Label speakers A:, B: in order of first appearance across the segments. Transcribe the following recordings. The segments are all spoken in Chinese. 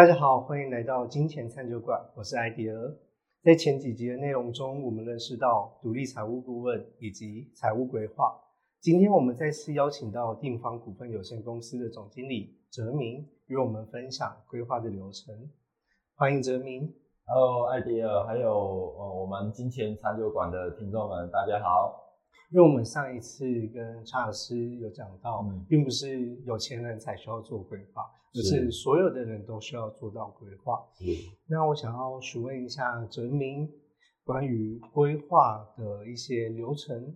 A: 大家好，欢迎来到金钱餐酒馆，我是艾迪尔。在前几集的内容中，我们认识到独立财务顾问以及财务规划。今天我们再次邀请到定方股份有限公司的总经理哲明，与我们分享规划的流程。欢迎哲明。
B: Hello，艾迪尔，还有呃我们金钱餐酒馆的听众们，大家好。
A: 因为我们上一次跟查尔斯有讲到，
B: 嗯
A: 并不是有钱人才需要做规划，而
B: 是
A: 是所有的人都需要做到规划。
B: 嗯
A: 那我想要询问一下哲明，关于规划的一些流程，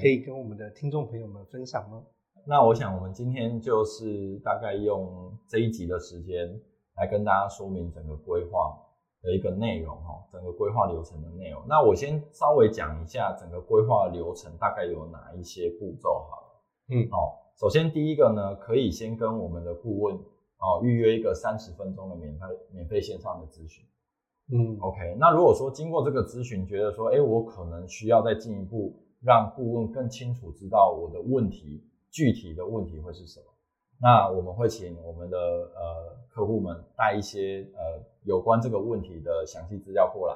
A: 可。以跟我们的听众朋友们分享吗？
B: 那我想我们今天就是大概用这一集的时间来跟大家说明整个规划的一个内容哈，整个规划流程的内容。那我先稍微讲一下整个规划流程大概有哪一些步骤好了。
A: 嗯
B: 哦，首先第一个呢，可以先跟我们的顾问哦预约一个三十分钟的免费免费线上的咨询。
A: 嗯
B: OK，那如果说经过这个咨询，觉得说，哎，我可能需要再进一步让顾问更清楚知道我的问题具体的问题会是什么，那我们会请我们的呃客户们带一些呃有关这个问题的详细资料过来，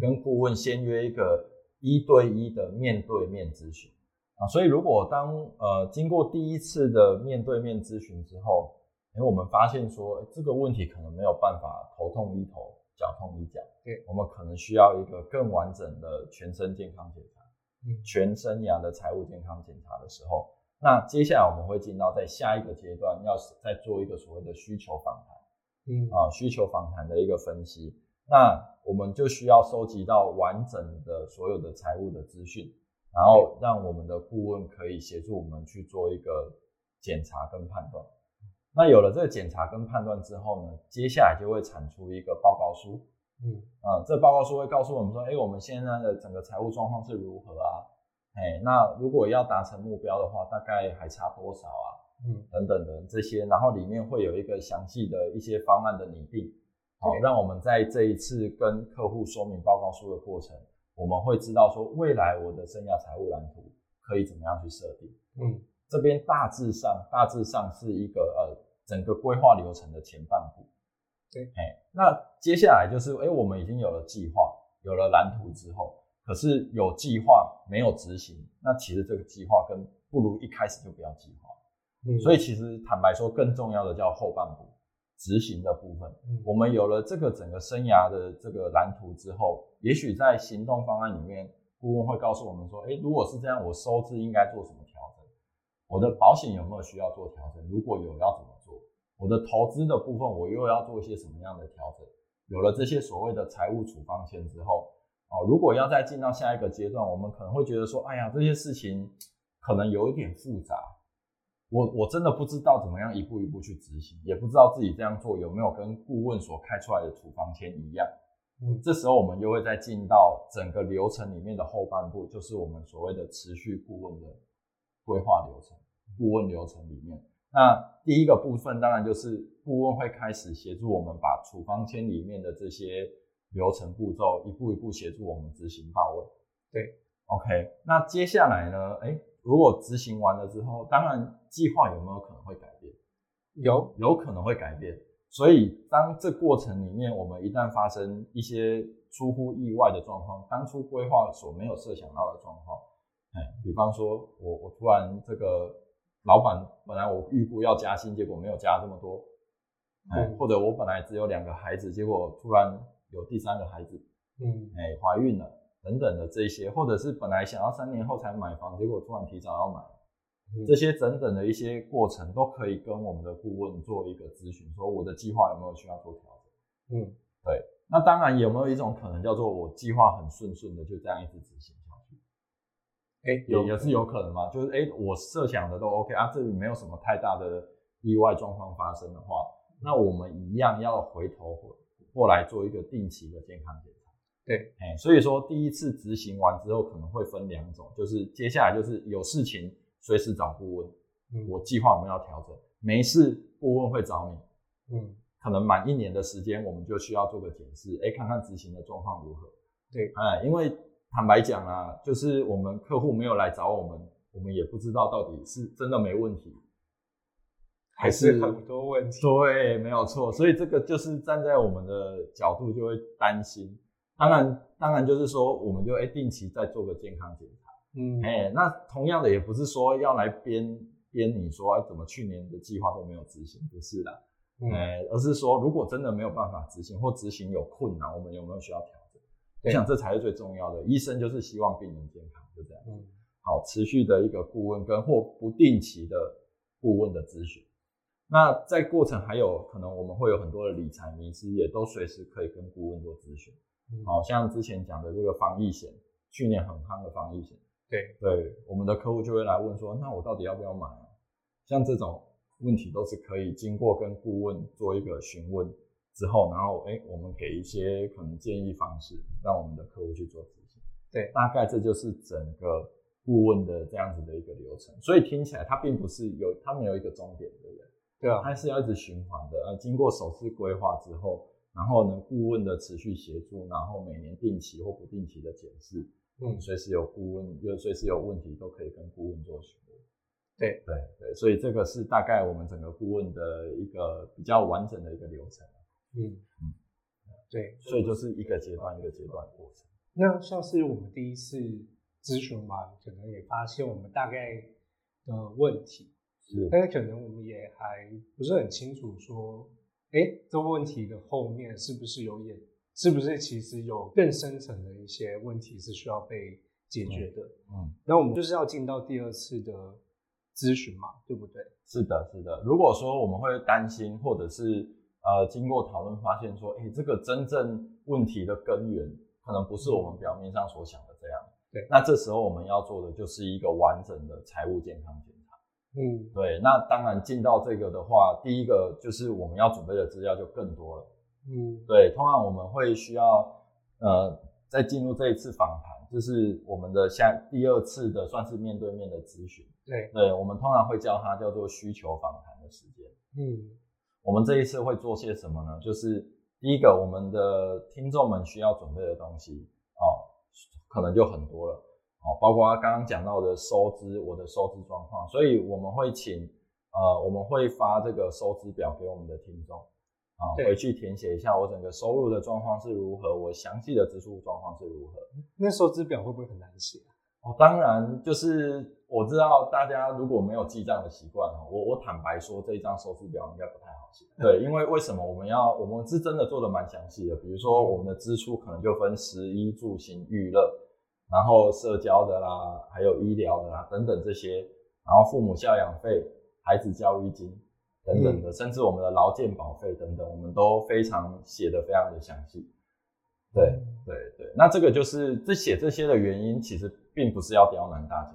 B: 跟顾问先约一个一对一的面对面咨询啊。所以如果当呃经过第一次的面对面咨询之后，因为我们发现说诶这个问题可能没有办法头痛医头，脚痛医脚，
A: 对
B: 我们可能需要一个更完整的全身健康检查，
A: 嗯
B: 全生涯的财务健康检查的时候，那接下来我们会进到在下一个阶段，要再做一个所谓的需求访谈。
A: 嗯
B: 啊需求访谈的一个分析，那我们就需要收集到完整的所有的财务的资讯，然后让我们的顾问可以协助我们去做一个检查跟判断。那有了这个检查跟判断之后呢，接下来就会产出一个报告书。
A: 嗯
B: 啊，这报告书会告诉我们说，哎，我们现在的整个财务状况是如何啊？哎，那如果要达成目标的话，大概还差多少啊？
A: 嗯
B: 等等的这些，然后里面会有一个详细的一些方案的拟定，好、
A: 对
B: 让我们在这一次跟客户说明报告书的过程，我们会知道说未来我的生涯财务蓝图可以怎么样去设定。
A: 嗯
B: 这边大致上大致上是一个呃整个规划流程的前半部。
A: 对
B: 哎，那接下来就是哎，我们已经有了计划，有了蓝图之后，可是有计划没有执行，那其实这个计划跟不如一开始就不要计划。
A: 嗯，
B: 所以其实坦白说，更重要的叫后半部执行的部分。
A: 嗯
B: 我们有了这个整个生涯的这个蓝图之后，也许在行动方案里面，顾问会告诉我们说，诶，如果是这样，我收支应该做什么调整？我的保险有没有需要做调整？如果有，要怎么做？我的投资的部分，我又要做一些什么样的调整？有了这些所谓的财务处方签之后，哦，如果要再进到下一个阶段，我们可能会觉得说，哎呀，这些事情可能有一点复杂，我我真的不知道怎么样一步一步去执行，也不知道自己这样做有没有跟顾问所开出来的处方签一样。
A: 嗯
B: 这时候我们又会再进到整个流程里面的后半部，就是我们所谓的持续顾问的规划流程、顾问流程里面。那第一个部分当然就是顾问会开始协助我们把处方签里面的这些流程步骤一步一步协助我们执行到位。
A: 对
B: ，OK。那接下来呢？哎，如果执行完了之后，当然计划有没有可能会改变？
A: 有
B: 有可能会改变。所以，当这过程里面，我们一旦发生一些出乎意外的状况，当初规划所没有设想到的状况，哎，比方说我我突然这个老板本来我预估要加薪，结果没有加这么多，哎，
A: 嗯
B: 或者我本来只有两个孩子，结果突然有第三个孩子，
A: 嗯
B: 哎，怀孕了等等的这些，或者是本来想要三年后才买房，结果突然提早要买。
A: 嗯
B: 这些整整的一些过程都可以跟我们的顾问做一个咨询，说我的计划有没有需要做调整。
A: 嗯对
B: 那当然有没有一种可能叫做我计划很顺顺的就这样一直执行下去，
A: 哎
B: 也也是有可能嘛？就是哎、诶我设想的都 OK 啊，这里没有什么太大的意外状况发生的话，那我们一样要回头过过来做一个定期的健康检查。
A: 对，
B: 哎、所以说第一次执行完之后可能会分两种，就是接下来就是有事情随时找顾问，
A: 嗯
B: 我计划我们要调整，没事顾问会找你，
A: 嗯
B: 可能满一年的时间我们就需要做个检视，哎，看看执行的状况如何。
A: 对，
B: 哎，因为坦白讲啊，就是我们客户没有来找我们，我们也不知道到底是真的没问题，
A: 还是很多问题。
B: 对，没有错。所以这个就是站在我们的角度就会担心。当然，当然就是说，我们就哎定期再做个健康检查。嗯，哎，那同样的也不是说要来编编你说怎么去年的计划都没有执行，不是的。哎，而是说如果真的没有办法执行或执行有困难，我们有没有需要调整？我想这才是最重要的。医生就是希望病人健康，就这样。嗯，好，持续的一个顾问跟或不定期的顾问的咨询。那在过程还有可能我们会有很多的理财迷思，也都随时可以跟顾问做咨询。好像之前讲的这个防疫险，去年很夯的防疫险。
A: 对
B: 对，我们的客户就会来问说，那我到底要不要买啊？像这种问题都是可以经过跟顾问做一个询问之后，然后哎，我们给一些可能建议方式，让我们的客户去做执行。
A: 对，
B: 大概这就是整个顾问的这样子的一个流程。所以听起来它并不是有，它没有一个终点，对不对？
A: 对啊，
B: 它是要一直循环的。呃，经过首次规划之后，然后呢，顾问的持续协助，然后每年定期或不定期的检视，嗯，随时有顾问，有随时有问题都可以跟顾问做询问。
A: 对
B: 对对，所以这个是大概我们整个顾问的一个比较完整的一个流程。
A: 嗯嗯，对，
B: 所以就是一个阶段一个阶段过程。
A: 那像是我们第一次咨询完，可能也发现我们大概的问题。是但是可能我们也还不是很清楚，说，哎，这个问题的后面是不是有演，是不是其实有更深层的一些问题是需要被解决的？嗯，那我们就是要进到第二次的咨询嘛，对不对？
B: 是的，是的。如果说我们会担心，或者是呃，经过讨论发现说，哎，这个真正问题的根源可能不是我们表面上所想的这样。
A: 对，
B: 那这时候我们要做的就是一个完整的财务健康检查。嗯，对，那当然进到这个的话，第一个就是我们要准备的资料就更多了。嗯，对，通常我们会需要，呃，在进入这一次访谈，就是我们的下第二次的算是面对面的咨询。
A: 对，
B: 对，我们通常会叫它叫做需求访谈的时间。嗯，我们这一次会做些什么呢？就是第一个，我们的听众们需要准备的东西哦，可能就很多了。哦，包括刚刚讲到的收支，我的收支状况，所以我们会请，呃，我们会发这个收支表给我们的听众，啊，回去填写一下我整个收入的状况是如何，我详细的支出状况是如何。
A: 那收支表会不会很难写？
B: 啊哦，当然，就是我知道大家如果没有记账的习惯，哈，我我坦白说这一张收支表应该不太好写。对，因为为什么我们要，我们是真的做的蛮详细的，比如说我们的支出可能就分食衣住行娱乐。然后社交的啦，还有医疗的啦，等等这些，然后父母教养费、孩子教育金等等的，甚至我们的劳健保费等等，我们都非常写的非常的详细。对对对，那这个就是这写这些的原因，其实并不是要刁难大家，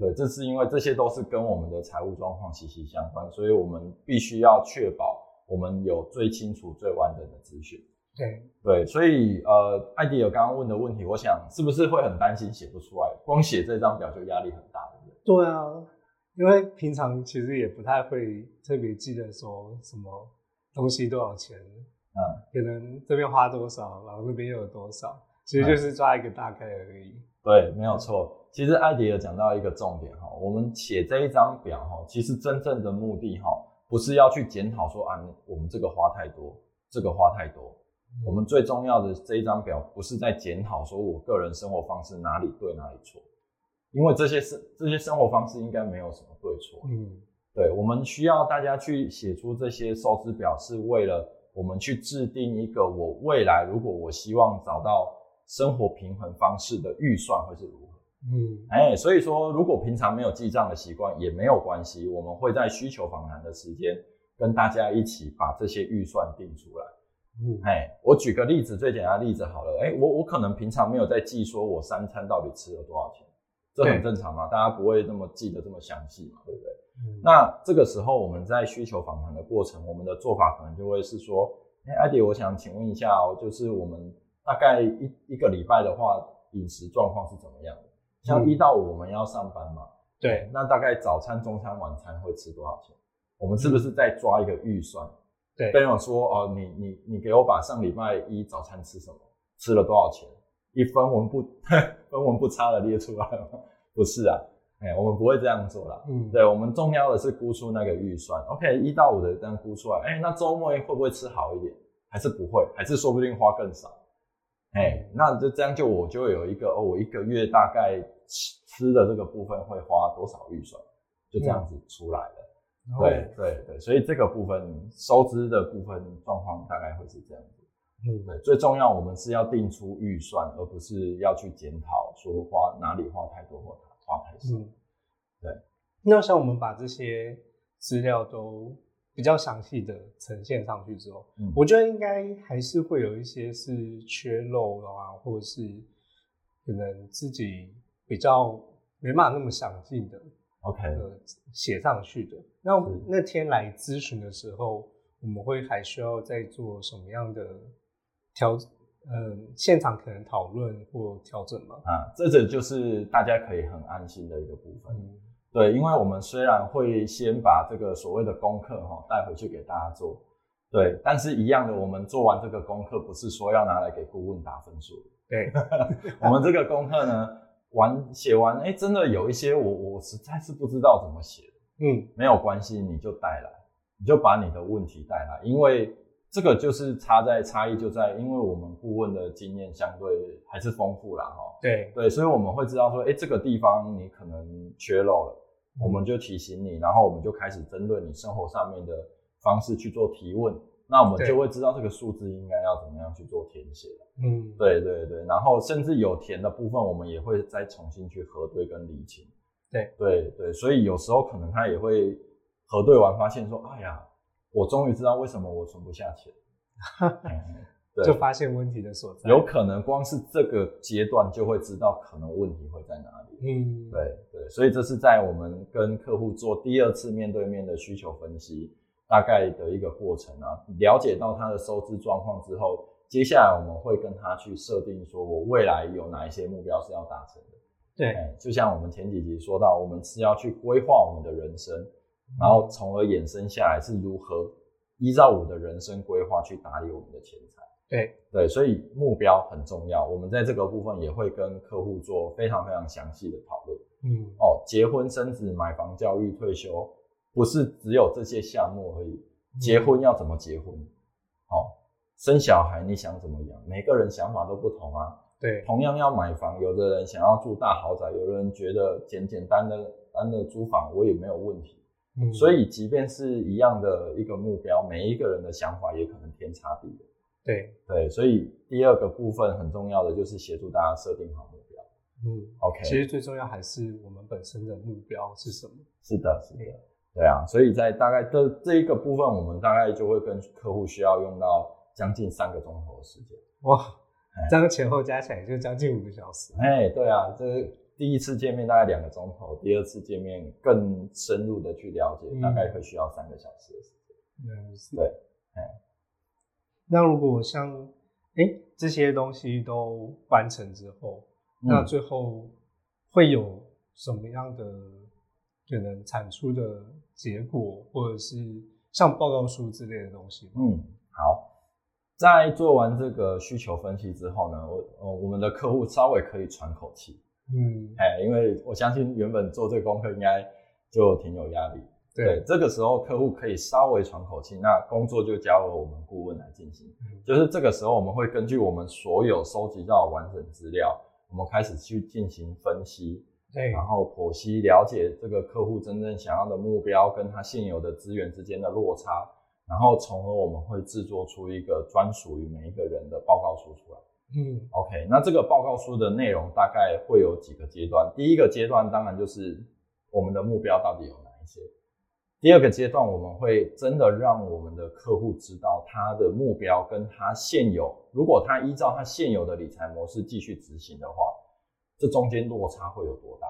B: 对，这是因为这些都是跟我们的财务状况息息相关，所以我们必须要确保我们有最清楚、最完整的资讯。
A: 对
B: 对，所以呃，艾迪尔刚刚问的问题，我想是不是会很担心写不出来？光写这张表就压力很大，对不对？
A: 对啊，因为平常其实也不太会特别记得说什么东西多少钱，嗯，可能这边花多少，然后那边又有多少，其实就是抓一个大概而已。
B: 对，没有错。其实艾迪有讲到一个重点哈，我们写这一张表哈，其实真正的目的哈，不是要去检讨说啊，我们这个花太多，这个花太多。我们最重要的这一张表，不是在检讨说我个人生活方式哪里对哪里错，因为这些生这些生活方式应该没有什么对错。嗯，对，我们需要大家去写出这些收支表，是为了我们去制定一个我未来如果我希望找到生活平衡方式的预算会是如何。嗯，哎，所以说如果平常没有记账的习惯也没有关系，我们会在需求访谈的时间跟大家一起把这些预算定出来。嗯，哎，我举个例子，最简单的例子好了，哎，我我可能平常没有在记，说我三餐到底吃了多少钱，这很正常嘛，大家不会那么记得这么详细嘛，对不对？嗯那这个时候我们在需求访谈的过程，我们的做法可能就会是说，哎，艾迪，我想请问一下哦，就是我们大概一一个礼拜的话，饮食状况是怎么样的？像一到五我们要上班嘛，
A: 对，
B: 那大概早餐、中餐、晚餐会吃多少钱？我们是不是在抓一个预算？
A: 对，
B: 跟我说哦，你你你给我把上礼拜一早餐吃什么，吃了多少钱，一分文不分文不差的列出来吗？不是啊，哎，我们不会这样做啦。
A: 嗯，
B: 对，我们重要的是估出那个预算。OK，一到五的这样估出来，哎，那周末会不会吃好一点？还是不会？还是说不定花更少？哎，那就这样就我就有一个哦，我一个月大概吃吃的这个部分会花多少预算，就这样子出来了。对对对，所以这个部分收支的部分状况大概会是这样子。
A: 嗯，
B: 对，最重要我们是要定出预算，而不是要去检讨说花哪里花太多或花太少。
A: 嗯，
B: 对。
A: 那像我们把这些资料都比较详细的呈现上去之后，
B: 嗯
A: 我觉得应该还是会有一些是缺漏的啊，或者是可能自己比较没办法那么详尽的
B: OK，
A: 呃写上去的。那那天来咨询的时候，我们会还需要再做什么样的调？呃，现场可能讨论或调整嘛？
B: 啊，这个就是大家可以很安心的一个部分。
A: 嗯
B: 对，因为我们虽然会先把这个所谓的功课哈带回去给大家做，对，但是一样的，我们做完这个功课，不是说要拿来给顾问打分数。
A: 对，
B: 我们这个功课呢，完写完，哎，真的有一些我我实在是不知道怎么写，
A: 嗯
B: 没有关系，你就带来，你就把你的问题带来，因为这个就是差在差异就在，因为我们顾问的经验相对还是丰富啦哈。
A: 对，
B: 对，所以我们会知道说，哎，这个地方你可能缺漏了，我们就提醒你，然后我们就开始针对你生活上面的方式去做提问，那我们就会知道这个数字应该要怎么样去做填写。
A: 嗯，
B: 对对对，然后甚至有填的部分，我们也会再重新去核对跟理清。
A: 对
B: 对对，所以有时候可能他也会核对完发现说，哎呀，我终于知道为什么我存不下钱。
A: 就发现问题的所在。
B: 有可能光是这个阶段就会知道可能问题会在哪里。
A: 嗯，
B: 对对，所以这是在我们跟客户做第二次面对面的需求分析大概的一个过程啊，了解到他的收支状况之后，接下来我们会跟他去设定说，我未来有哪一些目标是要达成的。
A: 对，
B: 哎，就像我们前几集说到，我们是要去规划我们的人生，然后从而衍生下来是如何依照我的人生规划去打理我们的钱财。
A: 对，
B: 对，所以目标很重要。我们在这个部分也会跟客户做非常非常详细的讨论。
A: 嗯，
B: 哦，结婚、生子、买房、教育、退休，不是只有这些项目而已。结婚要怎么结婚？哦，生小孩你想怎么养？每个人想法都不同啊。
A: 对，
B: 同样要买房，有的人想要住大豪宅，有的人觉得简简单的单的租房我也没有问题。
A: 嗯，
B: 所以，即便是一样的一个目标，每一个人的想法也可能天差地别。
A: 对，
B: 对，所以第二个部分很重要的就是协助大家设定好目标。
A: 嗯
B: OK，
A: 其实最重要还是我们本身的目标是什么。
B: 是的，是的，对啊，所以在大概的这一个部分，我们大概就会跟客户需要用到将近三个钟头的时间。
A: 哇
B: 哎，
A: 这样前后加起来就将近五个小时。
B: 哎，对啊，这第一次见面大概两个钟头，第二次见面更深入的去了解，
A: 嗯
B: 大概会需要三个小时的时间。对，
A: 那如果像哎这些东西都完成之后，那
B: 嗯
A: 最后会有什么样的可能产出的结果，或者是像报告书之类的东西吗？
B: 嗯，好。在做完这个需求分析之后呢，我呃我们的客户稍微可以喘口气，
A: 嗯，
B: 哎，因为我相信原本做这个功课应该就挺有压力。
A: 对，
B: 这个时候客户可以稍微喘口气，那工作就交由我们顾问来进行。
A: 嗯
B: 就是这个时候，我们会根据我们所有收集到的完整资料，我们开始去进行分析，
A: 对，
B: 然后剖析了解这个客户真正想要的目标跟他现有的资源之间的落差，然后从而我们会制作出一个专属于每一个人的报告书出来。
A: 嗯
B: OK，那这个报告书的内容大概会有几个阶段。第一个阶段当然就是我们的目标到底有哪一些。第二个阶段，我们会真的让我们的客户知道他的目标跟他现有，如果他依照他现有的理财模式继续执行的话，这中间落差会有多大？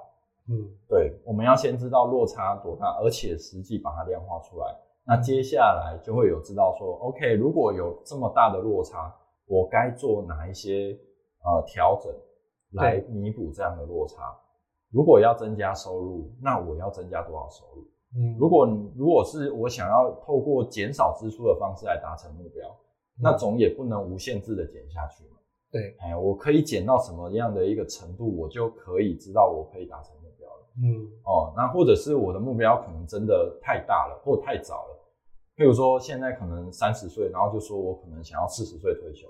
A: 嗯
B: 对，我们要先知道落差多大，而且实际把它量化出来。那接下来就会有知道说，OK，如果有这么大的落差，我该做哪一些呃调整来弥补这样的落差。如果要增加收入，那我要增加多少收入？
A: 嗯，
B: 如果如果是我想要透过减少支出的方式来达成目标，那总也不能无限制的减下去嘛。
A: 对，
B: 哎，我可以减到什么样的一个程度，我就可以知道我可以达成目标了。
A: 嗯
B: 哦，那或者是我的目标可能真的太大了，或太早了。譬如说现在可能三十岁，然后就说我可能想要四十岁退休，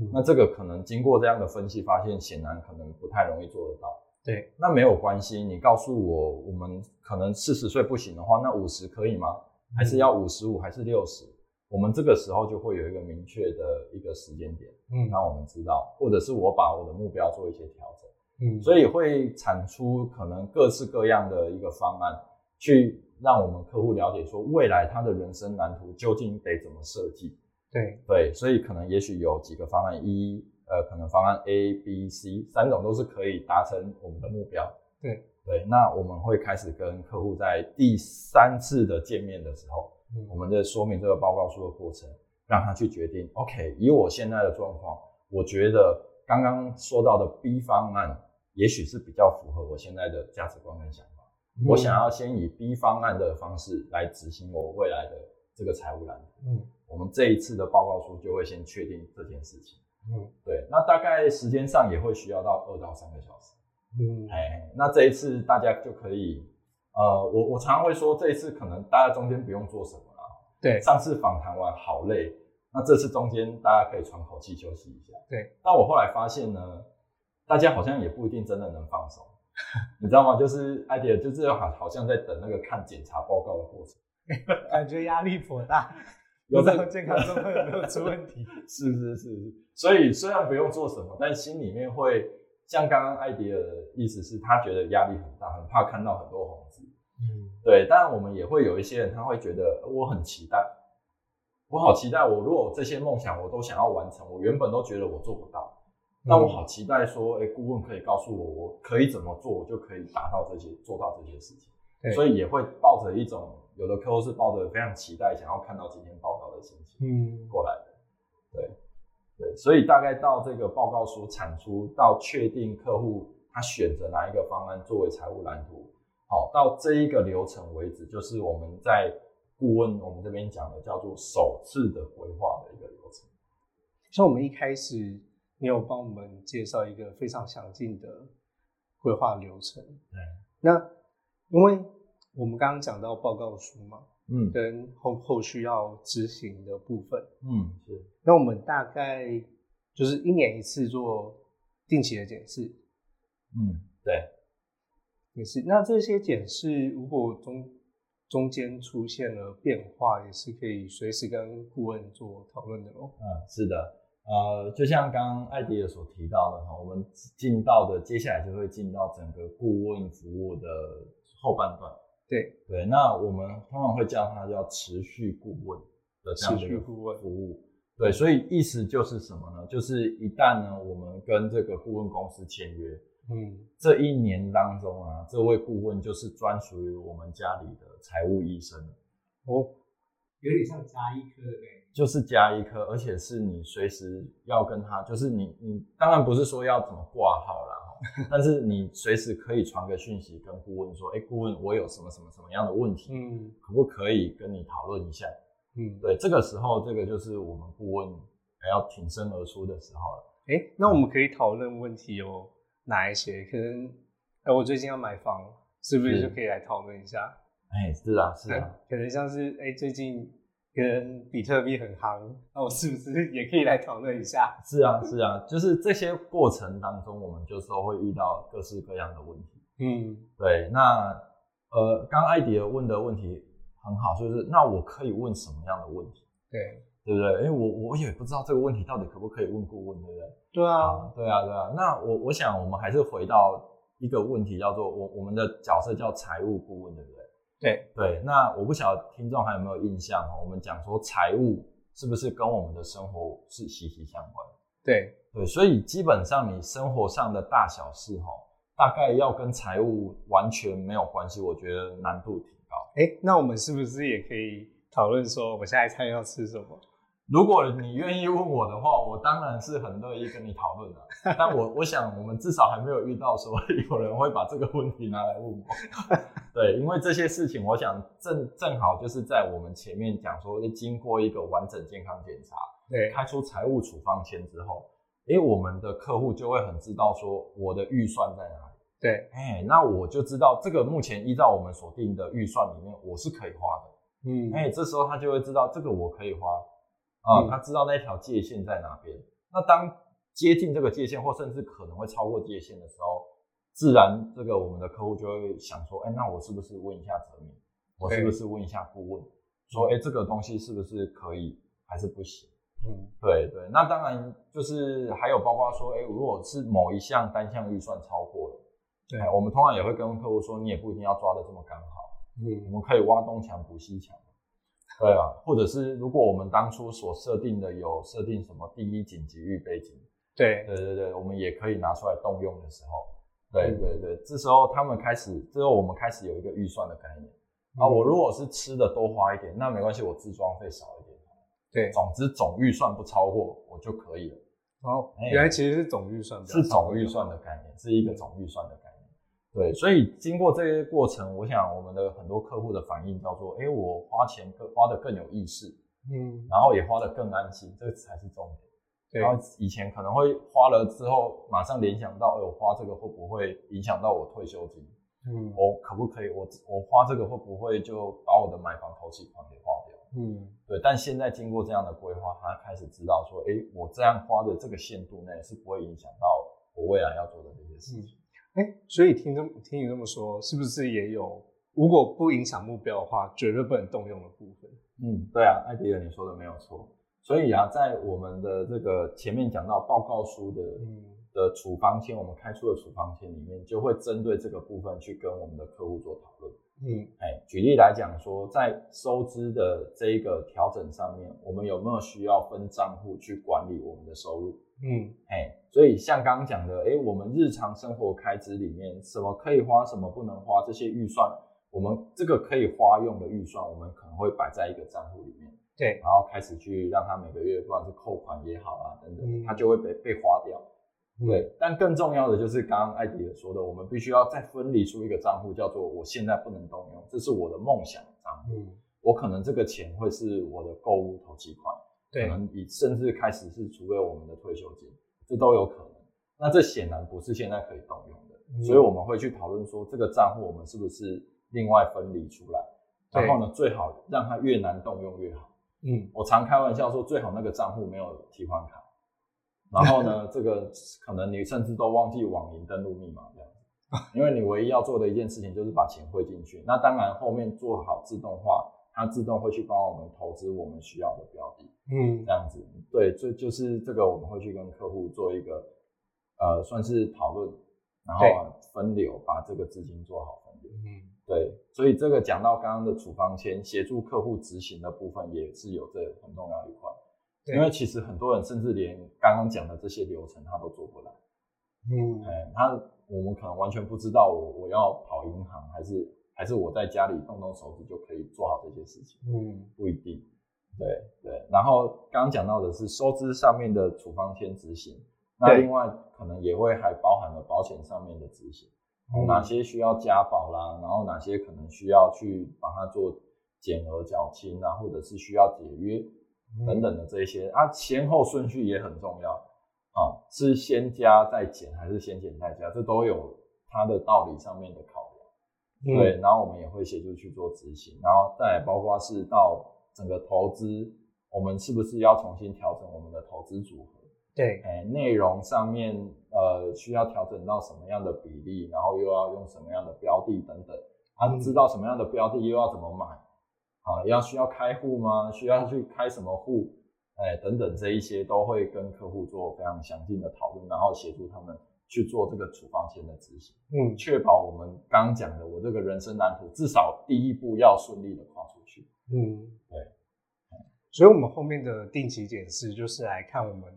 A: 嗯
B: 那这个可能经过这样的分析，发现显然可能不太容易做得到。
A: 对，
B: 那没有关系，你告诉我，我们可能四十岁不行的话，那五十可以吗？还是要五十五，还是六十？我们这个时候就会有一个明确的一个时间点，
A: 嗯
B: 让我们知道，或者是我把我的目标做一些调整。
A: 嗯，
B: 所以会产出可能各式各样的一个方案，去让我们客户了解说未来他的人生蓝图究竟得怎么设计。
A: 对，
B: 对，所以可能也许有几个方案，一呃可能方案 A、B、C 三种都是可以达成我们的目标。
A: 对
B: 对，那我们会开始跟客户在第三次的见面的时候，我
A: 嗯
B: 们在说明这个报告书的过程，让他去决定。OK，以我现在的状况，我觉得刚刚说到的 B 方案，也许是比较符合我现在的价值观跟想法。我想要先以 B 方案的方式来执行我未来的这个财务蓝图。
A: 嗯
B: 我们这一次的报告书就会先确定这件事情。
A: 嗯
B: 对，那大概时间上也会需要到二到三个小时。
A: 嗯
B: 哎，那这一次大家就可以，呃，我我常常会说，这一次可能大家中间不用做什么了。
A: 对
B: 上次访谈完好累，那这次中间大家可以喘口气休息一下。
A: 对，
B: 但我后来发现呢，大家好像也不一定真的能放松，你知道吗？就是 idea 就是好好像在等那个看检查报告的过程。
A: 感觉压力颇大，
B: 有这
A: 不知道健康状况有没有出问题？
B: 是是是是，所以虽然不用做什么，但心里面会像刚刚艾迪尔的意思是，他觉得压力很大，很怕看到很多红字。
A: 嗯
B: 对，当然我们也会有一些人，他会觉得我很期待，我好期待，我如果这些梦想我都想要完成，我原本都觉得我做不到，那我好期待说，哎、顾问可以告诉我，我可以怎么做，我就可以达到这些，做到这些事情。
A: 对
B: 所以也会抱着一种，有的客户是抱着非常期待，想要看到今天报告的心情。
A: 嗯
B: 过来的，对对，所以大概到这个报告书产出，到确定客户他选择哪一个方案作为财务蓝图，好，到这一个流程为止，就是我们在顾问我们这边讲的叫做首次的规划的一个流程。
A: 像我们一开始，你有帮我们介绍一个非常详尽的规划流程。
B: 对，
A: 那因为我们刚刚讲到报告书嘛，
B: 嗯
A: 跟后后续要执行的部分，
B: 嗯是，
A: 那我们大概就是一年一次做定期的检视，
B: 嗯对，
A: 也是。那这些检视如果中中间出现了变化，也是可以随时跟顾问做讨论的哦。
B: 嗯是的。呃，就像刚刚艾迪尔所提到的哈，我们进到的接下来就会进到整个顾问服务的后半段。
A: 对，
B: 对，那我们通常会叫它叫持续顾问的这样的
A: 持
B: 一个
A: 续顾问
B: 服务。对，所以意思就是什么呢？就是一旦呢，我们跟这个顾问公司签约，
A: 嗯
B: 这一年当中啊，这位顾问就是专属于我们家里的财务医生，
A: 哦，
C: 有点像加一颗的概念。
B: 就是加一颗，而且是你随时要跟他，就是你你当然不是说要怎么挂号啦，哈 但是你随时可以传个讯息跟顾问说，哎，顾问，我有什么什么什么样的问题，
A: 嗯
B: 可不可以跟你讨论一下？
A: 嗯，
B: 对，这个时候，这个就是我们顾问还要挺身而出的时候了。
A: 哎，那我们可以讨论问题有哪一些？可能，哎，我最近要买房，是不是
B: 是
A: 就可以来讨论一下？
B: 哎，是啊，是啊，
A: 可能像是哎，最近跟比特币很夯，那我是不是 也可以来讨论一下？
B: 是啊，是啊，就是这些过程当中，我们就说会遇到各式各样的问题。
A: 嗯
B: 对，那呃，刚刚艾迪尔问的问题很好，就是那我可以问什么样的问题，
A: 对
B: 对不对？因为我我也不知道这个问题到底可不可以问顾问，对不对？
A: 对啊，
B: 啊，对啊，对啊。那我我想我们还是回到一个问题，叫做我我们的角色叫财务顾问，对不对？
A: 对
B: 对，那我不晓得听众还有没有印象哦？我们讲说财务是不是跟我们的生活是息息相关？
A: 对
B: 对，所以基本上你生活上的大小事哈，大概要跟财务完全没有关系，我觉得难度挺高。
A: 哎，那我们是不是也可以讨论说，我下一餐要吃什么？
B: 如果你愿意问我的话，我当然是很乐意跟你讨论的。但我我想，我们至少还没有遇到说有人会把这个问题拿来问我。对，因为这些事情，我想正正好就是在我们前面讲说，经过一个完整健康检查，
A: 对
B: 开出财务处方签之后，诶，我们的客户就会很知道说我的预算在哪里。
A: 对，
B: 哎，那我就知道这个目前依照我们所定的预算里面，我是可以花的。
A: 嗯，
B: 哎，这时候他就会知道这个我可以花啊，
A: 嗯。
B: 他知道那条界限在哪边。那当接近这个界限，或甚至可能会超过界限的时候，自然这个我们的客户就会想说，哎，那我是不是问一下泽明？我是不是问一下顾问，说，哎，这个东西是不是可以还是不行？
A: 嗯，
B: 对对，那当然就是还有包括说，哎，如果是某一项单项预算超过了，
A: 对。
B: 哎，我们通常也会跟客户说，你也不一定要抓的这么刚好。嗯。我
A: 嗯，
B: 们可以挖东墙补西墙，对啊，或者是如果我们当初所设定的有设定什么第一紧急预备金，
A: 对，
B: 对对对，我们也可以拿出来动用的时候，对
A: 嗯。
B: 对对，这时候他们开始，之后我们开始有一个预算的概念。啊，
A: 嗯。
B: 我如果是吃的多花一点，那没关系，我自装费少一点，
A: 对，
B: 总之总预算不超过我就可以了，
A: 哦，
B: 哎。
A: 原来其实是总预算
B: 是，总预算的概念，是一个总预算的概念。对，所以经过这些过程，我想我们的很多客户的反应叫做：哎，我花钱更花的更有意识，
A: 嗯，
B: 然后也花的更安心，这个才是重点。
A: 对，
B: 然后以前可能会花了之后，马上联想到，哎，我花这个会不会影响到我退休金？
A: 嗯，
B: 我可不可以？我我花这个会不会就把我的买房投期款给花掉？
A: 嗯，
B: 对，但现在经过这样的规划，他开始知道说，哎，我这样花的这个限度内是不会影响到我未来要做的这些事情。
A: 哎，所以听这么听你这么说，是不是也有如果不影响目标的话，绝对不能动用的部分？
B: 嗯，对啊，艾迪尔你说的没有错。所以啊，在我们的这个前面讲到报告书的
A: 嗯
B: 的处方签，我们开出的处方签里面，就会针对这个部分去跟我们的客户做讨论。
A: 嗯
B: 哎，举例来讲说，在收支的这一个调整上面，我们有没有需要分账户去管理我们的收入？
A: 嗯
B: 哎，所以像刚刚讲的，哎，我们日常生活开支里面，什么可以花，什么不能花，这些预算，我们这个可以花用的预算，我们可能会摆在一个账户里面，
A: 对，
B: 然后开始去让它每个月，不管是扣款也好啊，等等，
A: 嗯
B: 它就会被被花掉。
A: 嗯
B: 对，但更重要的就是刚刚艾迪也说的，我们必须要再分离出一个账户，叫做我现在不能动用，这是我的梦想账户。
A: 嗯
B: 我可能这个钱会是我的购物投机款，可，能以甚至开始是除了我们的退休金，这都有可能。那这显然不是现在可以动用的，
A: 嗯
B: 所以我们会去讨论说，这个账户我们是不是另外分离出来，然后呢，最好让它越难动用越好。
A: 嗯
B: 我常开玩笑说，最好那个账户没有提款卡，然后呢，这个可能你甚至都忘记网银登录密码这样子，因为你唯一要做的一件事情就是把钱汇进去。那当然后面做好自动化，它自动会去帮我们投资我们需要的标的，
A: 嗯
B: 这样子。对，这就是这个我们会去跟客户做一个呃算是讨论，然后啊分流，把这个资金做好分流。
A: 嗯
B: 对，所以这个讲到刚刚的处方签，协助客户执行的部分也是有这很重要一块。因为其实很多人甚至连刚刚讲的这些流程他都做不来，
A: 嗯
B: 哎，他我们可能完全不知道我我要跑银行，还是还是我在家里动动手指就可以做好这些事情，
A: 嗯
B: 不一定。对对，然后刚刚讲到的是收支上面的处方签执行，那另外可能也会还包含了保险上面的执行。
A: 嗯
B: 哪些需要加保啦，然后哪些可能需要去把它做减额缴清啊，或者是需要解约等等的这一些啊，前后顺序也很重要啊，是先加再减还是先减再加，这都有它的道理上面的考量。
A: 嗯
B: 对，然后我们也会协助去做执行，然后再包括是到整个投资，我们是不是要重新调整我们的投资组合？
A: 对
B: 哎，内容上面呃需要调整到什么样的比例，然后又要用什么样的标的等等，啊，
A: 嗯
B: 知道什么样的标的又要怎么买，啊，要需要开户吗？需要去开什么户？哎，等等这一些都会跟客户做非常详尽的讨论，然后协助他们去做这个处方签的执行，
A: 嗯
B: 确保我们刚刚讲的我这个人生蓝图至少第一步要顺利的跨出去。
A: 嗯
B: 对，
A: 所以我们后面的定期检视就是来看我们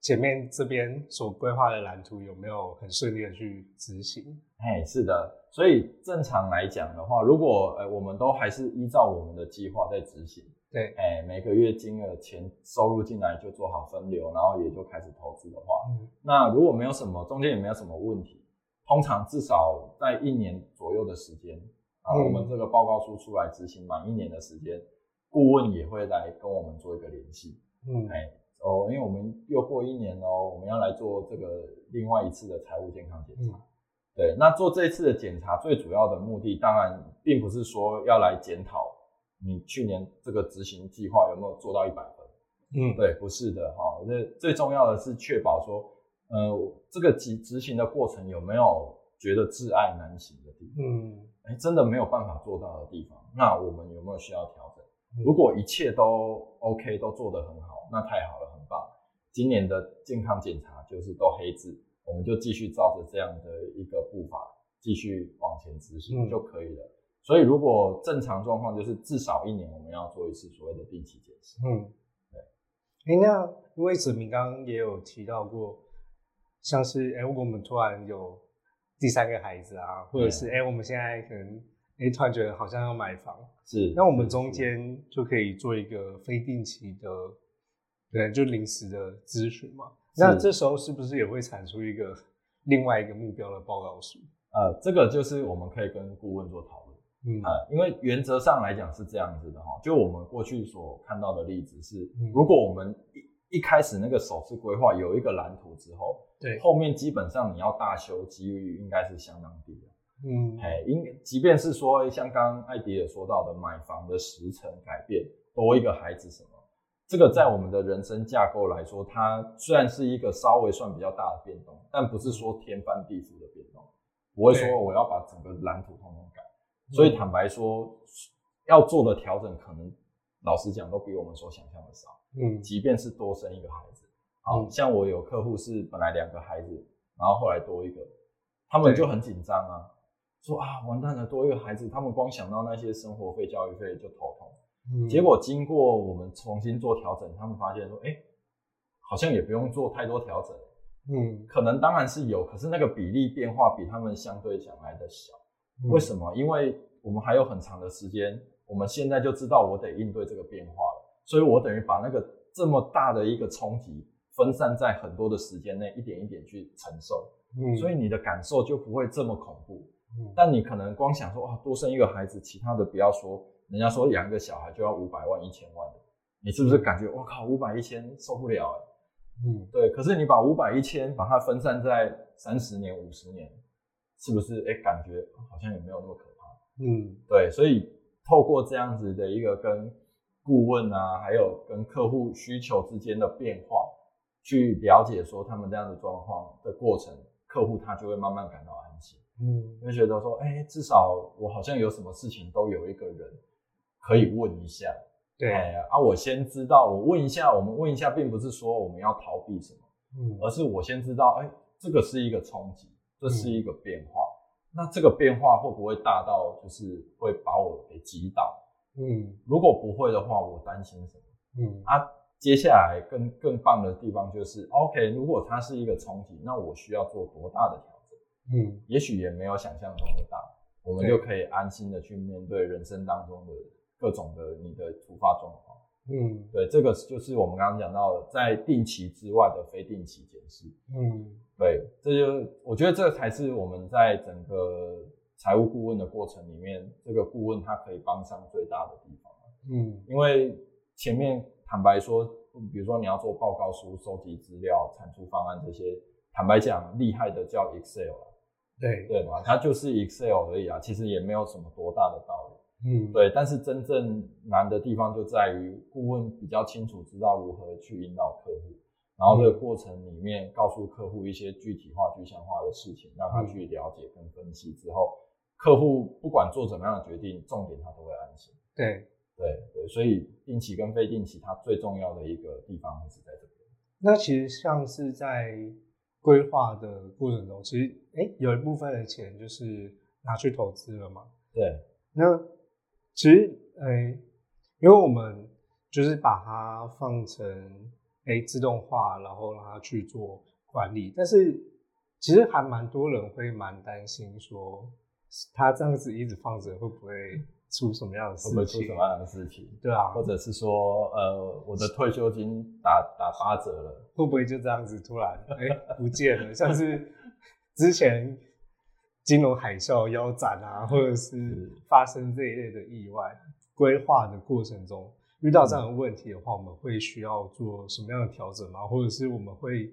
A: 前面这边所规划的蓝图有没有很顺利的去执行。
B: 哎，是的，所以正常来讲的话，如果呃我们都还是依照我们的计划在执行，
A: 对，
B: 哎，每个月金额钱收入进来就做好分流，然后也就开始投资的话，
A: 嗯
B: 那如果没有什么中间也没有什么问题，通常至少在一年左右的时间啊，
A: 嗯
B: 我们这个报告书出来执行满一年的时间，顾问也会来跟我们做一个联系，
A: 嗯
B: 哎。哦，因为我们又过一年喽，我们要来做这个另外一次的财务健康检查。
A: 嗯
B: 对，那做这次的检查最主要的目的，当然并不是说要来检讨你去年这个执行计划有没有做到一百分。
A: 嗯，
B: 对，不是的哈。那最重要的是确保说，呃，这个执执行的过程有没有觉得挚爱难行的地方？
A: 嗯，
B: 哎，真的没有办法做到的地方，那我们有没有需要调整？
A: 嗯
B: 如果一切都 OK，都做得很好，那太好了，很棒。今年的健康检查就是都黑字，我们就继续照着这样的一个步伐继续往前执行
A: 嗯
B: 就可以了。所以如果正常状况就是至少一年我们要做一次所谓的定期检视。
A: 嗯，对。哎，那因为子明刚刚也有提到过，像是哎，如果我们突然有第三个孩子啊，或者是哎，我们现在可能哎突然觉得好像要买房，
B: 是，
A: 那我们中间就可以做一个非定期的，对，就临时的咨询嘛。那这时候是不是也会产出一个另外一个目标的报告书？
B: 呃，这个就是我们可以跟顾问做讨论。
A: 嗯
B: 呃，因为原则上来讲是这样子的哈，就我们过去所看到的例子是
A: 嗯，
B: 如果我们一一开始那个首次规划有一个蓝图之后，
A: 对，
B: 后面基本上你要大修几率应该是相当低的。
A: 嗯
B: 哎，应即便是说像刚刚艾迪也说到的买房的时程改变，多一个孩子什么，这个在我们的人生架构来说，它虽然是一个稍微算比较大的变动，但不是说天翻地覆的变动，不会说我要把整个蓝图通通改。所以坦白说，要做的调整可能老实讲都比我们所想象的少。
A: 嗯
B: 即便是多生一个孩子，啊、
A: 嗯
B: 像我有客户是本来两个孩子，然后后来多一个，他们就很紧张啊，说啊完蛋了，多一个孩子，他们光想到那些生活费、教育费就头痛。
A: 嗯
B: 结果经过我们重新做调整，他们发现说，哎、好像也不用做太多调整，
A: 嗯
B: 可能当然是有，可是那个比例变化比他们相对想来的小。为什么？因为我们还有很长的时间，我们现在就知道我得应对这个变化了，所以我等于把那个这么大的一个冲击分散在很多的时间内，一点一点去承受，
A: 嗯
B: 所以你的感受就不会这么恐怖。
A: 嗯
B: 但你可能光想说啊，多生一个孩子，其他的不要说，人家说养一个小孩就要五百万、一千万的，你是不是感觉我靠，五百一千受不了哎？
A: 嗯
B: 对，可是你把五百一千把它分散在三十年、五十年，是不是？哎，感觉好像也没有那么可怕。
A: 嗯
B: 对，所以透过这样子的一个跟顾问啊，还有跟客户需求之间的变化，去了解说他们这样的状况的过程，客户他就会慢慢感到安心，
A: 嗯
B: 就会觉得说，哎，至少我好像有什么事情都有一个人可以问一下。
A: 对
B: 哎啊，我先知道，我问一下，我们问一下，并不是说我们要逃避什么。
A: 嗯
B: 而是我先知道，哎、这个是一个冲击，这是
A: 嗯
B: 一个变化。那这个变化会不会大到就是会把我给击倒？
A: 嗯
B: 如果不会的话，我担心什么？
A: 嗯
B: 啊，接下来更更棒的地方就是，OK，如果它是一个冲击，那我需要做多大的调整？
A: 嗯
B: 也许也没有想象中的大，我们就可以安心的去面对人生当中的各种的你的突发状况。
A: 嗯
B: 对，这个就是我们刚刚讲到的，在定期之外的非定期检视。
A: 嗯
B: 对，这就我觉得这才是我们在整个财务顾问的过程里面，这个顾问他可以帮上最大的地方。
A: 嗯
B: 因为前面坦白说，比如说你要做报告书、收集资料、产出方案这些，坦白讲，厉害的叫 Excel 啊，
A: 对
B: 对嘛？它就是 Excel 而已啊，其实也没有什么多大的道理。
A: 嗯
B: 对，但是真正难的地方就在于顾问比较清楚知道如何去引导客户，然后这个过程里面告诉客户一些具体化、具象化的事情，让他去了解跟分析之后，客户不管做怎么样的决定，重点他都会安心。
A: 对。
B: 对对，所以定期跟非定期，它最重要的一个地方会是在这边。
A: 那其实像是在规划的过程中，其实哎、诶有一部分的钱就是拿去投资了嘛。
B: 对，
A: 那其实呃、因为我们就是把它放成哎、诶自动化，然后让它去做管理，但是其实还蛮多人会蛮担心说，他这样子一直放着会不会出什么样的事情？
B: 会不会出什么样的事情？
A: 对啊，
B: 或者是说，呃，我的退休金打打八折了，
A: 会不会就这样子突然哎、不见了？像是之前金融海啸腰斩啊，或者是发生这一类的意外，规划的过程中遇到这样的问题的话，我们会需要做什么样的调整吗？或者是我们会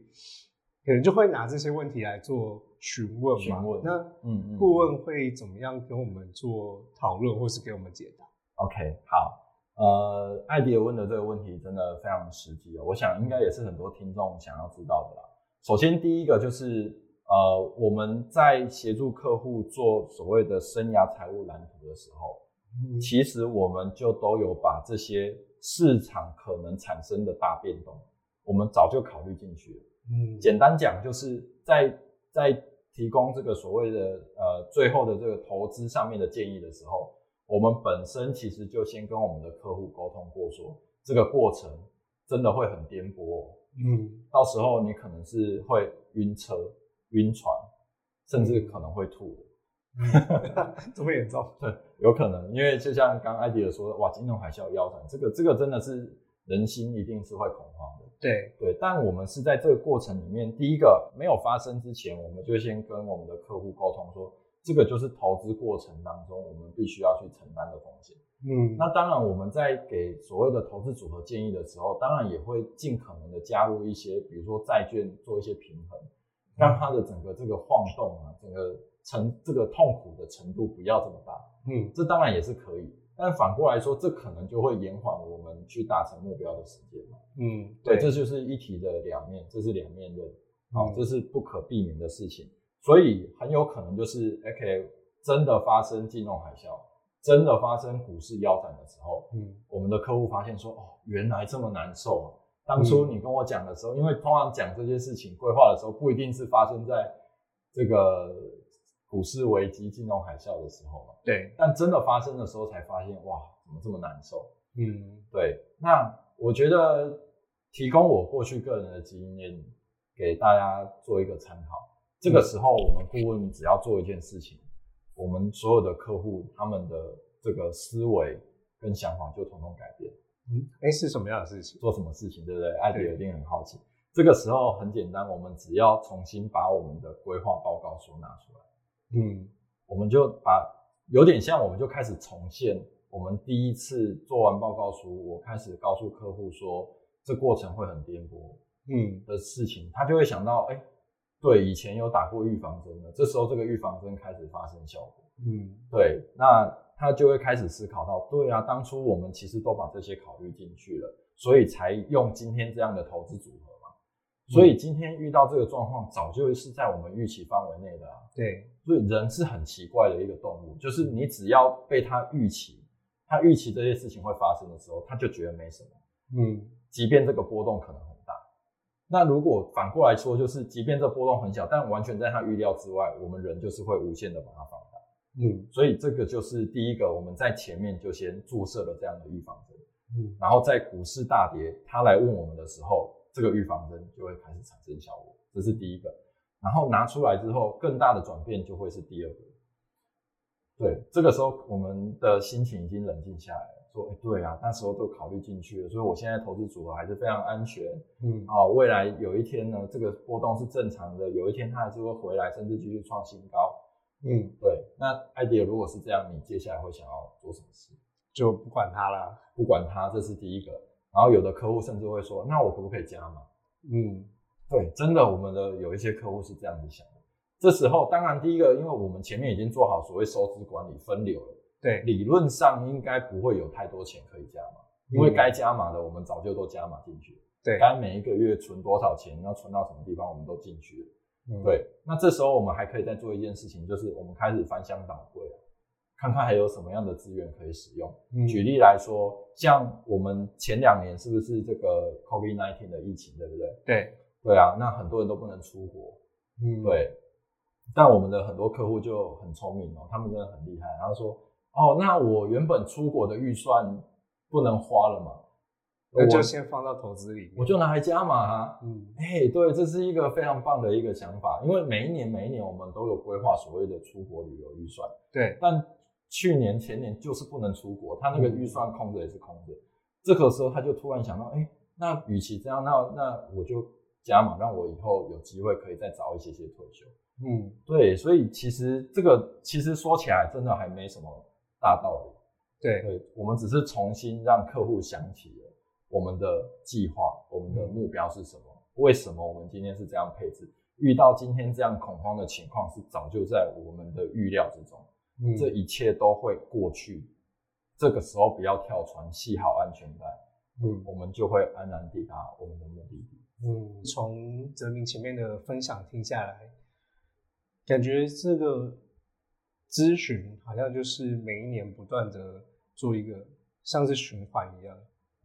A: 可能就会拿这些问题来做询问嘛。
B: 询问
A: 那
B: 嗯嗯，
A: 顾问会怎么样跟我们做讨论，或是给我们解答
B: ？OK，好，呃，艾迪尔问的这个问题真的非常实际哦，我想应该也是很多听众想要知道的啦。首先，第一个就是呃，我们在协助客户做所谓的生涯财务蓝图的时候，
A: 嗯
B: 其实我们就都有把这些市场可能产生的大变动，我们早就考虑进去了。
A: 嗯
B: 简单讲，就是在在提供这个所谓的呃最后的这个投资上面的建议的时候，我们本身其实就先跟我们的客户沟通过说，这个过程真的会很颠簸、哦，
A: 嗯
B: 到时候你可能是会晕车、晕船，甚至可能会吐的。
A: 这么严重？
B: 对，有可能，因为就像刚刚艾迪尔说的，哇，金融海啸腰斩，这个这个真的是人心一定是会恐慌的。
A: 对，
B: 对，但我们是在这个过程里面，第一个没有发生之前，我们就先跟我们的客户沟通说，这个就是投资过程当中我们必须要去承担的风险。
A: 嗯
B: 那当然，我们在给所谓的投资组合建议的时候，当然也会尽可能的加入一些，比如说债券做一些平衡，让它的整个这个晃动啊，整个程这个痛苦的程度不要这么大。
A: 嗯
B: 这当然也是可以，但反过来说，这可能就会延缓我们去达成目标的时间嘛。
A: 嗯，
B: 对，这就是一体的两面，这是两面论，好、
A: 嗯
B: 这是不可避免的事情，所以很有可能就是，OK，真的发生金融海啸，真的发生股市腰斩的时候，
A: 嗯
B: 我们的客户发现说，哦，原来这么难受啊！当初你跟我讲的时候，因为通常讲这些事情规划的时候，不一定是发生在这个股市危机、金融海啸的时候嘛，
A: 对，
B: 但真的发生的时候才发现，哇，怎么这么难受？
A: 嗯
B: 对，那我觉得提供我过去个人的经验给大家做一个参考。这个时候，我们顾问只要做一件事情，我们所有的客户他们的这个思维跟想法就统统改变。
A: 嗯，哎，是什么样的事情？
B: 做什么事情，对不对？艾迪一定很好奇。这个时候很简单，我们只要重新把我们的规划报告书拿出来，
A: 嗯。
B: 我们就把有点像，我们就开始重现我们第一次做完报告书，我开始告诉客户说，这过程会很颠簸
A: 嗯。
B: 的事情，他就会想到，哎，对，以前有打过预防针的，这时候这个预防针开始发生效果，
A: 嗯。
B: 对，那他就会开始思考到，对啊，当初我们其实都把这些考虑进去了，所以才用今天这样的投资组合嘛。所以今天遇到这个状况，早就是在我们预期范围内的啊。
A: 对，
B: 所以人是很奇怪的一个动物，就是你只要被他预期，他预期这些事情会发生的时候，他就觉得没什么，
A: 嗯。
B: 即便这个波动可能很大。那如果反过来说，就是即便这波动很小，但完全在他预料之外，我们人就是会无限的把它放大。
A: 嗯。
B: 所以这个就是第一个，我们在前面就先注射了这样的预防针，
A: 嗯。
B: 然后在股市大跌，他来问我们的时候，这个预防针就会开始产生效果，这是第一个。然后拿出来之后，更大的转变就会是第二个。对，这个时候我们的心情已经冷静下来了，说，哎，对啊，那时候都考虑进去了，所以我现在投资组合还是非常安全
A: 嗯
B: 啊、未来有一天呢，这个波动是正常的，有一天它还是会回来，甚至继续创新高。
A: 嗯，
B: 对，那 idea 如果是这样，你接下来会想要做什么事？
A: 就不管它了。
B: 不管它，这是第一个。然后有的客户甚至会说，那我可不可以加码？
A: 嗯
B: 对，真的，我们的有一些客户是这样子想的。这时候，当然第一个，因为我们前面已经做好所谓收支管理分流了，
A: 对，
B: 理论上应该不会有太多钱可以加码，因为该加码的我们早就都加码进去了。
A: 对，
B: 该每一个月存多少钱，要存到什么地方，我们都进去了。
A: 嗯，
B: 对，那这时候我们还可以再做一件事情，就是我们开始翻箱倒柜了，看看还有什么样的资源可以使用。
A: 嗯
B: 举例来说，像我们前两年是不是这个 COVID-19 的疫情，对不对？
A: 对，
B: 对啊，那很多人都不能出国，
A: 嗯，
B: 对。但我们的很多客户就很聪明哦，他们真的很厉害。然后说，哦，那我原本出国的预算不能花了嘛，
A: 那就先放到投资里面。
B: 我就拿来加码啊。
A: 嗯
B: 哎、对，这是一个非常棒的一个想法，因为每一年每一年我们都有规划所谓的出国旅游预算，
A: 对，
B: 但去年前年就是不能出国，他那个预算空着也是空着。这个时候他就突然想到，哎、那与其这样，那那我就加码，让我以后有机会可以再早一些些退休。
A: 嗯
B: 对，所以其实这个其实说起来真的还没什么大道理。
A: 对，
B: 对，我们只是重新让客户想起了我们的计划，我们的目标是什么，为什么我们今天是这样配置？遇到今天这样恐慌的情况，是早就在我们的预料之中。
A: 嗯
B: 这一切都会过去。这个时候不要跳船，系好安全带，
A: 嗯
B: 我们就会安然抵达我们的目的地。
A: 嗯，从泽明前面的分享听下来，感觉这个咨询好像就是每一年不断的做一个像是循环一样。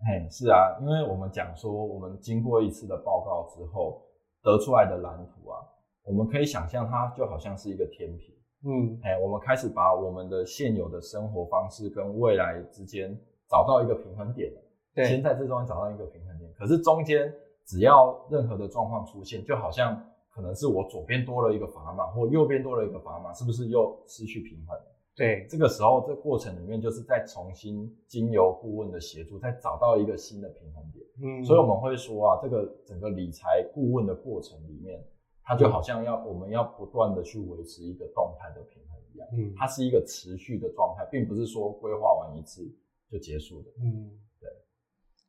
B: 哎，是啊，因为我们讲说，我们经过一次的报告之后得出来的蓝图啊，我们可以想象它就好像是一个天平。
A: 嗯
B: 哎，我们开始把我们的现有的生活方式跟未来之间找到一个平衡点。
A: 对
B: 先在这中间找到一个平衡点。可是中间只要任何的状况出现，就好像可能是我左边多了一个砝码，或右边多了一个砝码，是不是又失去平衡？
A: 对，
B: 这个时候，这过程里面就是再重新经由顾问的协助，再找到一个新的平衡点。
A: 嗯，
B: 所以我们会说啊，这个整个理财顾问的过程里面，它就好像要我们要不断的去维持一个动态的平衡一样，
A: 嗯
B: 它是一个持续的状态，并不是说规划完一次就结束的。
A: 嗯
B: 对，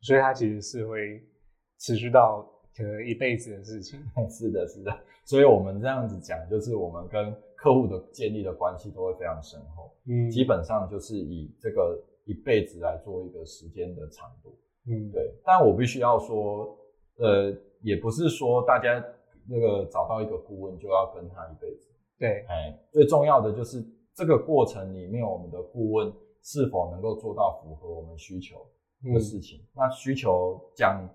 A: 所以它其实是会持续到可能一辈子的事情。
B: 是的，是的，所以我们这样子讲，就是我们跟客户的建立的关系都会非常深厚，
A: 嗯
B: 基本上就是以这个一辈子来做一个时间的长度。
A: 嗯
B: 对，但我必须要说，呃，也不是说大家那个找到一个顾问就要跟他一辈子。
A: 对，
B: 哎，最重要的就是这个过程里面，我们的顾问是否能够做到符合我们需求的事情。那需求讲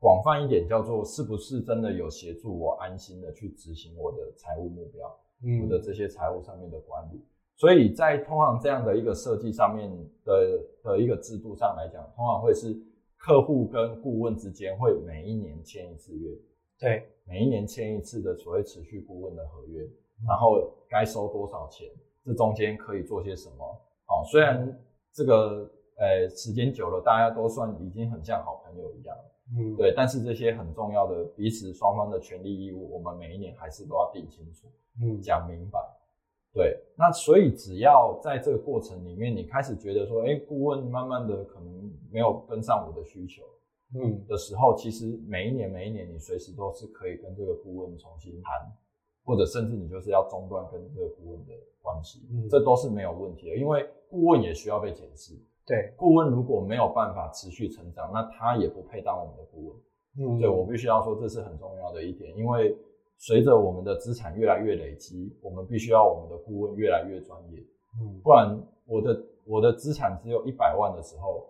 B: 广泛一点，叫做是不是真的有协助我安心的去执行我的财务目标，
A: 嗯
B: 我的这些财务上面的管理。所以在通常这样的一个设计上面的的一个制度上来讲，通常会是客户跟顾问之间会每一年签一次约，
A: 对，
B: 每一年签一次的所谓持续顾问的合约，然后该收多少钱，这中间可以做些什么？哦，虽然这个呃时间久了，大家都算已经很像好朋友一样，
A: 嗯
B: 对，但是这些很重要的彼此双方的权利义务，我们每一年还是都要定清楚。
A: 嗯
B: 讲明白。对，那所以只要在这个过程里面，你开始觉得说，哎，顾问慢慢的可能没有跟上我的需求
A: 嗯
B: 的时候，其实每一年每一年，你随时都是可以跟这个顾问重新谈，或者甚至你就是要中断跟这个顾问的关系，
A: 嗯
B: 这都是没有问题的，因为顾问也需要被检视。
A: 对，
B: 顾问如果没有办法持续成长，那他也不配当我们的顾问。
A: 嗯
B: 对我必须要说，这是很重要的一点，因为随着我们的资产越来越累积，我们必须要我们的顾问越来越专业，
A: 嗯
B: 不然我的我的资产只有一百万的时候，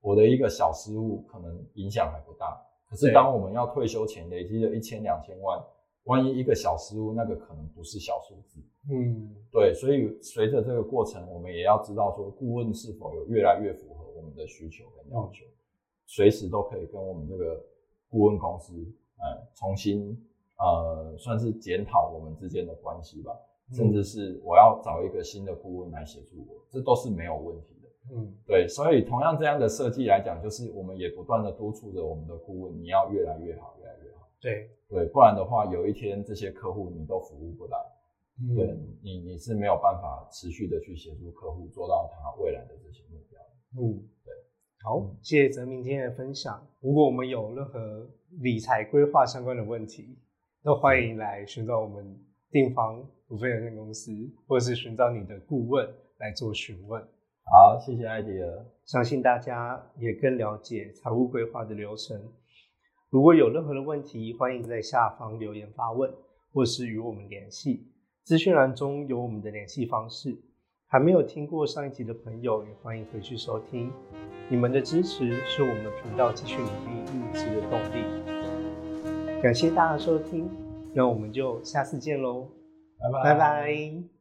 B: 我的一个小失误可能影响还不大。可是当我们要退休前累积了一千两千万，万一一个小失误，那个可能不是小数字。
A: 嗯
B: 对，所以随着这个过程，我们也要知道说，顾问是否有越来越符合我们的需求跟要求，随时都可以跟我们这个顾问公司，呃，重新呃，算是检讨我们之间的关系吧，甚至是我要找一个新的顾问来协助我，这都是没有问题的。
A: 嗯
B: 对，所以同样这样的设计来讲，就是我们也不断的督促着我们的顾问，你要越来越好，越来越好。
A: 对，
B: 对，不然的话，有一天这些客户你都服务不来。
A: 嗯
B: 对你，你是没有办法持续的去协助客户做到他未来的这些目标。
A: 嗯，
B: 对，
A: 好，谢谢泽明今天的分享。如果我们有任何理财规划相关的问题，都欢迎来寻找我们定方股份有限公司，或者是寻找你的顾问来做询问。
B: 好，谢谢艾迪尔。
A: 相信大家也更了解财务规划的流程。如果有任何的问题，欢迎在下方留言发问，或是与我们联系。资讯栏中有我们的联系方式。还没有听过上一集的朋友，也欢迎回去收听。你们的支持是我们频道继续努力录制的动力。感谢大家的收听，那我们就下次见喽，
B: 拜拜，
A: 拜拜